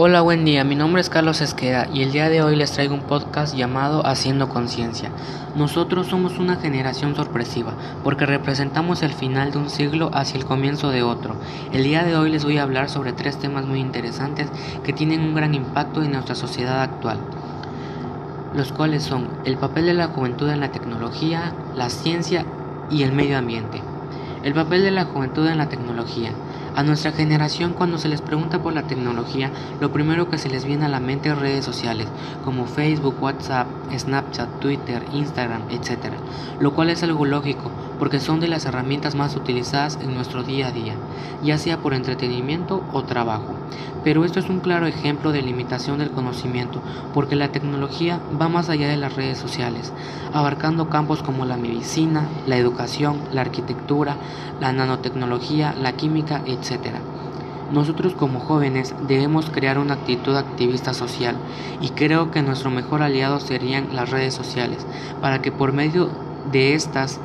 Hola, buen día. Mi nombre es Carlos Esqueda y el día de hoy les traigo un podcast llamado Haciendo Conciencia. Nosotros somos una generación sorpresiva porque representamos el final de un siglo hacia el comienzo de otro. El día de hoy les voy a hablar sobre tres temas muy interesantes que tienen un gran impacto en nuestra sociedad actual, los cuales son el papel de la juventud en la tecnología, la ciencia y el medio ambiente. El papel de la juventud en la tecnología. A nuestra generación cuando se les pregunta por la tecnología, lo primero que se les viene a la mente es redes sociales, como Facebook, WhatsApp, Snapchat, Twitter, Instagram, etc. Lo cual es algo lógico, porque son de las herramientas más utilizadas en nuestro día a día, ya sea por entretenimiento o trabajo. Pero esto es un claro ejemplo de limitación del conocimiento, porque la tecnología va más allá de las redes sociales, abarcando campos como la medicina, la educación, la arquitectura, la nanotecnología, la química, etc. Nosotros como jóvenes debemos crear una actitud activista social y creo que nuestro mejor aliado serían las redes sociales, para que por medio de estas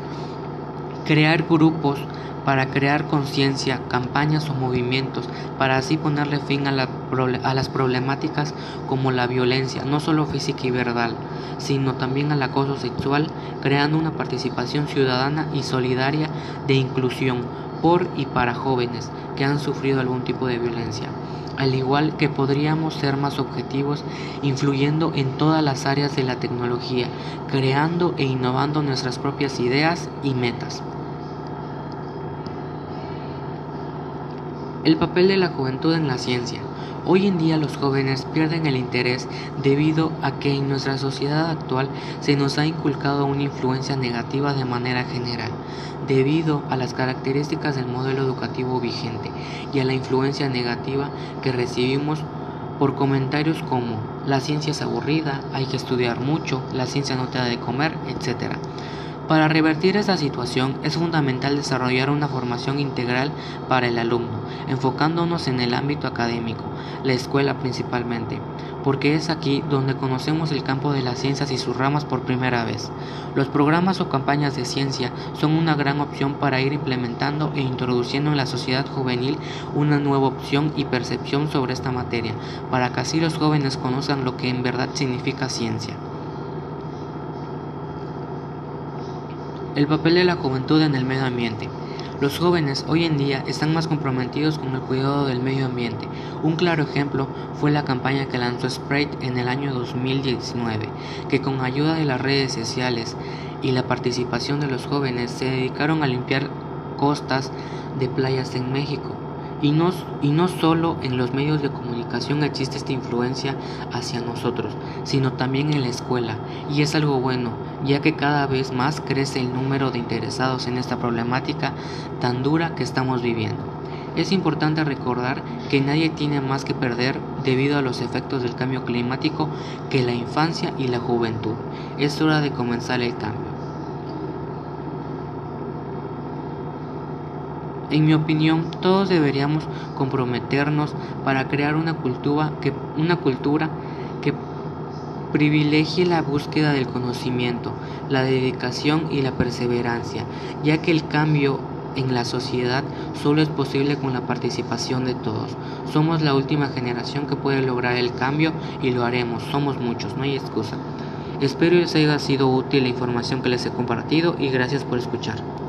crear grupos para crear conciencia, campañas o movimientos, para así ponerle fin a, las problemáticas como la violencia, no solo física y verbal, sino también al acoso sexual, creando una participación ciudadana y solidaria de inclusión por y para jóvenes que han sufrido algún tipo de violencia. Al igual que podríamos ser más objetivos influyendo en todas las áreas de la tecnología, creando e innovando nuestras propias ideas y metas. El papel de la juventud en la ciencia. Hoy en día los jóvenes pierden el interés debido a que en nuestra sociedad actual se nos ha inculcado una influencia negativa de manera general, debido a las características del modelo educativo vigente y a la influencia negativa que recibimos por comentarios como la ciencia es aburrida, hay que estudiar mucho, la ciencia no te da de comer, etc. Para revertir esta situación es fundamental desarrollar una formación integral para el alumno, enfocándonos en el ámbito académico, la escuela principalmente, porque es aquí donde conocemos el campo de las ciencias y sus ramas por primera vez. Los programas o campañas de ciencia son una gran opción para ir implementando e introduciendo en la sociedad juvenil una nueva opción y percepción sobre esta materia, para que así los jóvenes conozcan lo que en verdad significa ciencia. El papel de la juventud en el medio ambiente. Los jóvenes hoy en día están más comprometidos con el cuidado del medio ambiente. Un claro ejemplo fue la campaña que lanzó Sprite en el año 2019, que con ayuda de las redes sociales y la participación de los jóvenes se dedicaron a limpiar costas de playas en México. Y no, y no solo en los medios de comunicación existe esta influencia hacia nosotros, sino también en la escuela. Y es algo bueno, ya que cada vez más crece el número de interesados en esta problemática tan dura que estamos viviendo. Es importante recordar que nadie tiene más que perder debido a los efectos del cambio climático que la infancia y la juventud. Es hora de comenzar el cambio. En mi opinión, todos deberíamos comprometernos para crear una cultura que, una cultura que privilegie la búsqueda del conocimiento, la dedicación y la perseverancia, ya que el cambio en la sociedad solo es posible con la participación de todos. Somos la última generación que puede lograr el cambio y lo haremos. Somos muchos, no hay excusa. Espero les haya sido útil la información que les he compartido y gracias por escuchar.